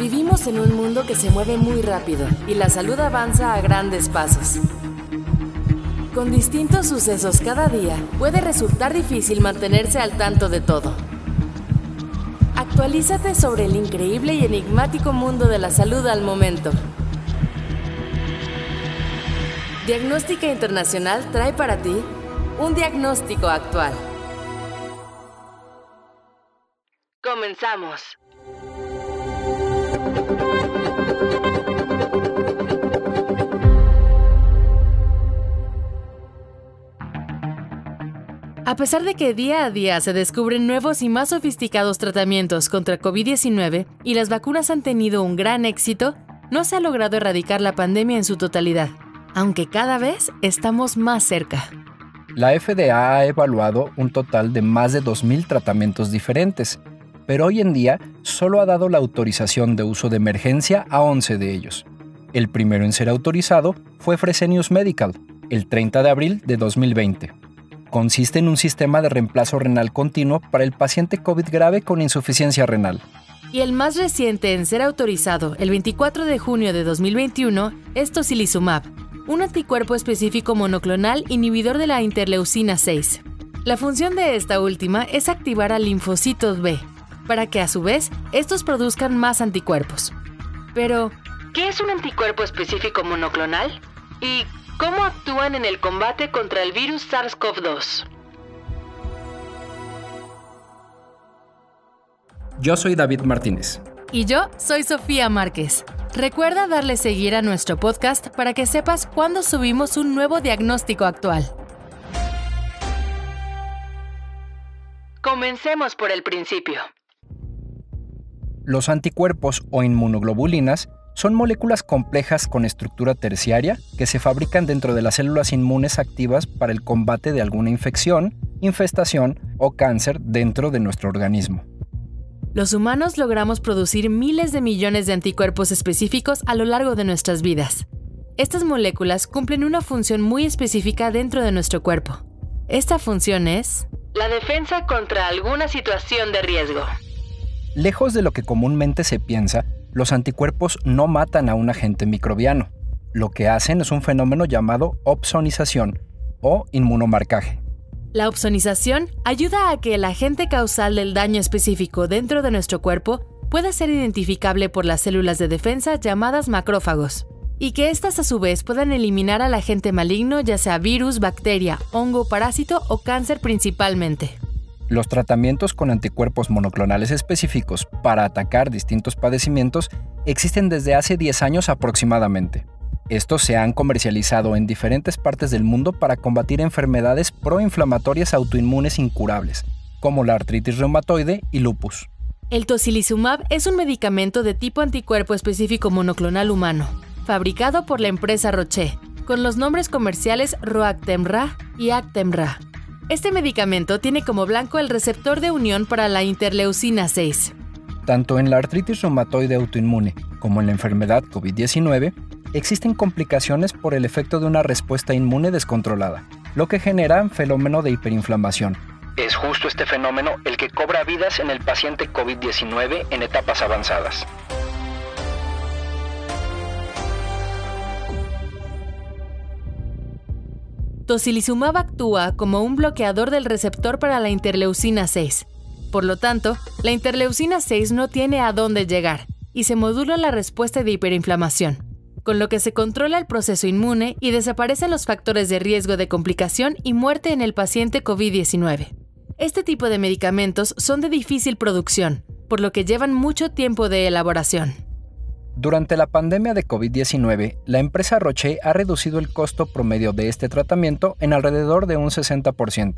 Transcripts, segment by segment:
Vivimos en un mundo que se mueve muy rápido y la salud avanza a grandes pasos. Con distintos sucesos cada día, puede resultar difícil mantenerse al tanto de todo. Actualízate sobre el increíble y enigmático mundo de la salud al momento. Diagnóstica Internacional trae para ti un diagnóstico actual. Comenzamos. A pesar de que día a día se descubren nuevos y más sofisticados tratamientos contra COVID-19 y las vacunas han tenido un gran éxito, no se ha logrado erradicar la pandemia en su totalidad, aunque cada vez estamos más cerca. La FDA ha evaluado un total de más de 2.000 tratamientos diferentes, pero hoy en día solo ha dado la autorización de uso de emergencia a 11 de ellos. El primero en ser autorizado fue Fresenius Medical, el 30 de abril de 2020 consiste en un sistema de reemplazo renal continuo para el paciente COVID grave con insuficiencia renal. Y el más reciente en ser autorizado, el 24 de junio de 2021, es tocilizumab, un anticuerpo específico monoclonal inhibidor de la interleucina 6. La función de esta última es activar a linfocitos B, para que a su vez estos produzcan más anticuerpos. Pero, ¿qué es un anticuerpo específico monoclonal? ¿Y ¿Cómo actúan en el combate contra el virus SARS-CoV-2? Yo soy David Martínez. Y yo soy Sofía Márquez. Recuerda darle seguir a nuestro podcast para que sepas cuándo subimos un nuevo diagnóstico actual. Comencemos por el principio. Los anticuerpos o inmunoglobulinas son moléculas complejas con estructura terciaria que se fabrican dentro de las células inmunes activas para el combate de alguna infección, infestación o cáncer dentro de nuestro organismo. Los humanos logramos producir miles de millones de anticuerpos específicos a lo largo de nuestras vidas. Estas moléculas cumplen una función muy específica dentro de nuestro cuerpo. Esta función es la defensa contra alguna situación de riesgo. Lejos de lo que comúnmente se piensa, los anticuerpos no matan a un agente microbiano. Lo que hacen es un fenómeno llamado opsonización o inmunomarcaje. La opsonización ayuda a que el agente causal del daño específico dentro de nuestro cuerpo pueda ser identificable por las células de defensa llamadas macrófagos, y que éstas a su vez puedan eliminar al agente maligno ya sea virus, bacteria, hongo, parásito o cáncer principalmente. Los tratamientos con anticuerpos monoclonales específicos para atacar distintos padecimientos existen desde hace 10 años aproximadamente. Estos se han comercializado en diferentes partes del mundo para combatir enfermedades proinflamatorias autoinmunes incurables, como la artritis reumatoide y lupus. El tocilizumab es un medicamento de tipo anticuerpo específico monoclonal humano, fabricado por la empresa Roche, con los nombres comerciales Roactemra y Actemra. Este medicamento tiene como blanco el receptor de unión para la interleucina 6. Tanto en la artritis reumatoide autoinmune como en la enfermedad COVID-19, existen complicaciones por el efecto de una respuesta inmune descontrolada, lo que genera un fenómeno de hiperinflamación. Es justo este fenómeno el que cobra vidas en el paciente COVID-19 en etapas avanzadas. Tocilizumab actúa como un bloqueador del receptor para la interleucina 6. Por lo tanto, la interleucina 6 no tiene a dónde llegar y se modula la respuesta de hiperinflamación, con lo que se controla el proceso inmune y desaparecen los factores de riesgo de complicación y muerte en el paciente COVID-19. Este tipo de medicamentos son de difícil producción, por lo que llevan mucho tiempo de elaboración. Durante la pandemia de COVID-19, la empresa Roche ha reducido el costo promedio de este tratamiento en alrededor de un 60%.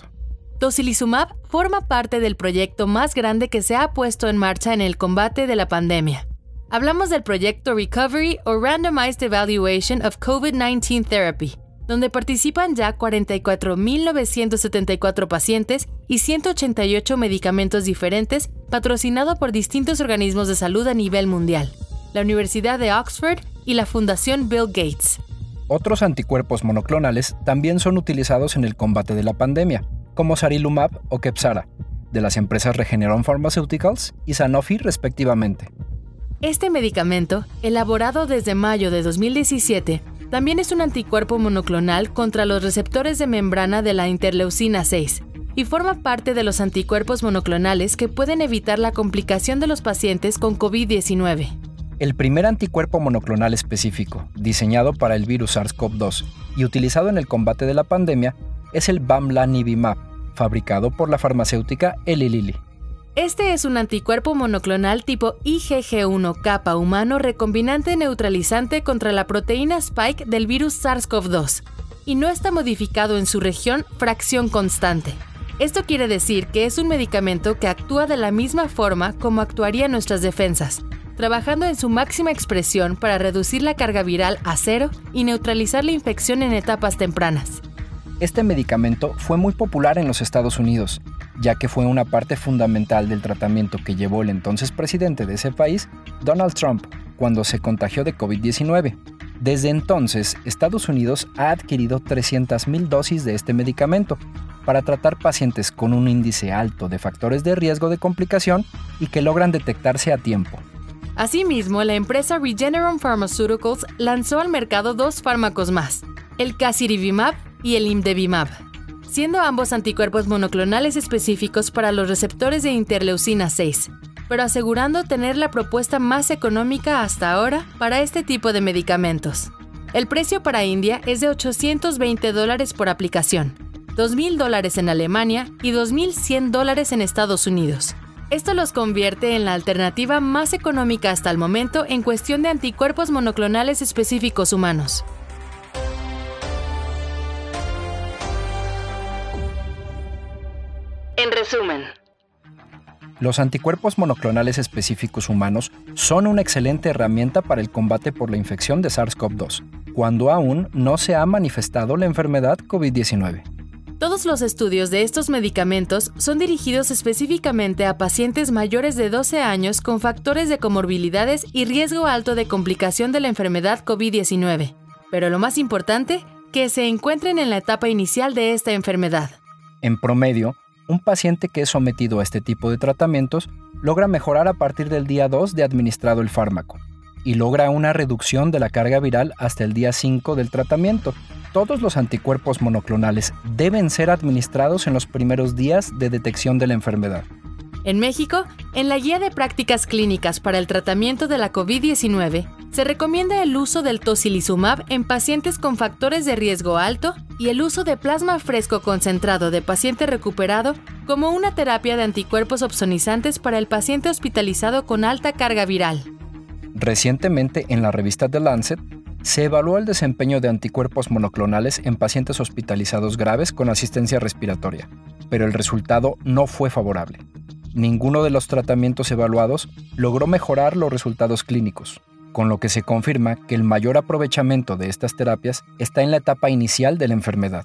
Tocilizumab forma parte del proyecto más grande que se ha puesto en marcha en el combate de la pandemia. Hablamos del proyecto Recovery o Randomized Evaluation of COVID-19 Therapy, donde participan ya 44.974 pacientes y 188 medicamentos diferentes patrocinado por distintos organismos de salud a nivel mundial la Universidad de Oxford y la Fundación Bill Gates. Otros anticuerpos monoclonales también son utilizados en el combate de la pandemia, como Sarilumab o Kepsara, de las empresas Regeneron Pharmaceuticals y Sanofi respectivamente. Este medicamento, elaborado desde mayo de 2017, también es un anticuerpo monoclonal contra los receptores de membrana de la interleucina 6 y forma parte de los anticuerpos monoclonales que pueden evitar la complicación de los pacientes con COVID-19. El primer anticuerpo monoclonal específico, diseñado para el virus SARS-CoV-2 y utilizado en el combate de la pandemia, es el Bamlanivimab, fabricado por la farmacéutica Eli Lilly. Este es un anticuerpo monoclonal tipo IgG1 capa humano recombinante neutralizante contra la proteína spike del virus SARS-CoV-2 y no está modificado en su región fracción constante. Esto quiere decir que es un medicamento que actúa de la misma forma como actuarían nuestras defensas, trabajando en su máxima expresión para reducir la carga viral a cero y neutralizar la infección en etapas tempranas. Este medicamento fue muy popular en los Estados Unidos, ya que fue una parte fundamental del tratamiento que llevó el entonces presidente de ese país, Donald Trump, cuando se contagió de COVID-19. Desde entonces, Estados Unidos ha adquirido 300.000 dosis de este medicamento para tratar pacientes con un índice alto de factores de riesgo de complicación y que logran detectarse a tiempo. Asimismo, la empresa Regeneron Pharmaceuticals lanzó al mercado dos fármacos más, el Casirivimab y el Imdevimab, siendo ambos anticuerpos monoclonales específicos para los receptores de interleucina 6, pero asegurando tener la propuesta más económica hasta ahora para este tipo de medicamentos. El precio para India es de 820 dólares por aplicación, 2.000 dólares en Alemania y 2.100 dólares en Estados Unidos. Esto los convierte en la alternativa más económica hasta el momento en cuestión de anticuerpos monoclonales específicos humanos. En resumen, los anticuerpos monoclonales específicos humanos son una excelente herramienta para el combate por la infección de SARS-CoV-2, cuando aún no se ha manifestado la enfermedad COVID-19. Todos los estudios de estos medicamentos son dirigidos específicamente a pacientes mayores de 12 años con factores de comorbilidades y riesgo alto de complicación de la enfermedad COVID-19. Pero lo más importante, que se encuentren en la etapa inicial de esta enfermedad. En promedio, un paciente que es sometido a este tipo de tratamientos logra mejorar a partir del día 2 de administrado el fármaco y logra una reducción de la carga viral hasta el día 5 del tratamiento, todos los anticuerpos monoclonales deben ser administrados en los primeros días de detección de la enfermedad. En México, en la Guía de Prácticas Clínicas para el Tratamiento de la COVID-19, se recomienda el uso del tocilizumab en pacientes con factores de riesgo alto y el uso de plasma fresco concentrado de paciente recuperado como una terapia de anticuerpos opsonizantes para el paciente hospitalizado con alta carga viral. Recientemente, en la revista The Lancet, se evaluó el desempeño de anticuerpos monoclonales en pacientes hospitalizados graves con asistencia respiratoria, pero el resultado no fue favorable. Ninguno de los tratamientos evaluados logró mejorar los resultados clínicos, con lo que se confirma que el mayor aprovechamiento de estas terapias está en la etapa inicial de la enfermedad.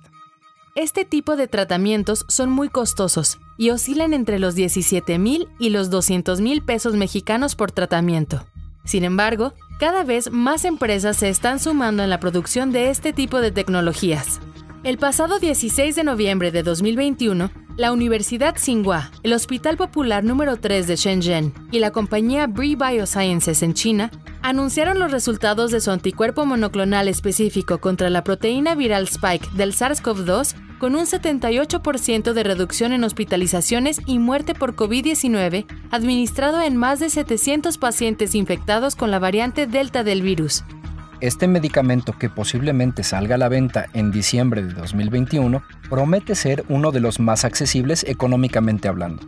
Este tipo de tratamientos son muy costosos y oscilan entre los 17 mil y los 200 mil pesos mexicanos por tratamiento. Sin embargo, cada vez más empresas se están sumando en la producción de este tipo de tecnologías. El pasado 16 de noviembre de 2021, la Universidad Tsinghua, el Hospital Popular número 3 de Shenzhen y la compañía Bri Biosciences en China anunciaron los resultados de su anticuerpo monoclonal específico contra la proteína viral spike del SARS-CoV-2 con un 78% de reducción en hospitalizaciones y muerte por COVID-19 administrado en más de 700 pacientes infectados con la variante Delta del virus. Este medicamento que posiblemente salga a la venta en diciembre de 2021 promete ser uno de los más accesibles económicamente hablando.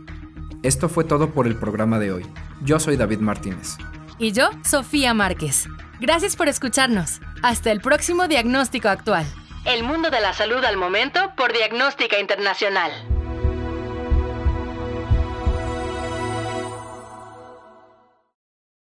Esto fue todo por el programa de hoy. Yo soy David Martínez. Y yo, Sofía Márquez. Gracias por escucharnos. Hasta el próximo diagnóstico actual. El mundo de la salud al momento por Diagnóstica Internacional.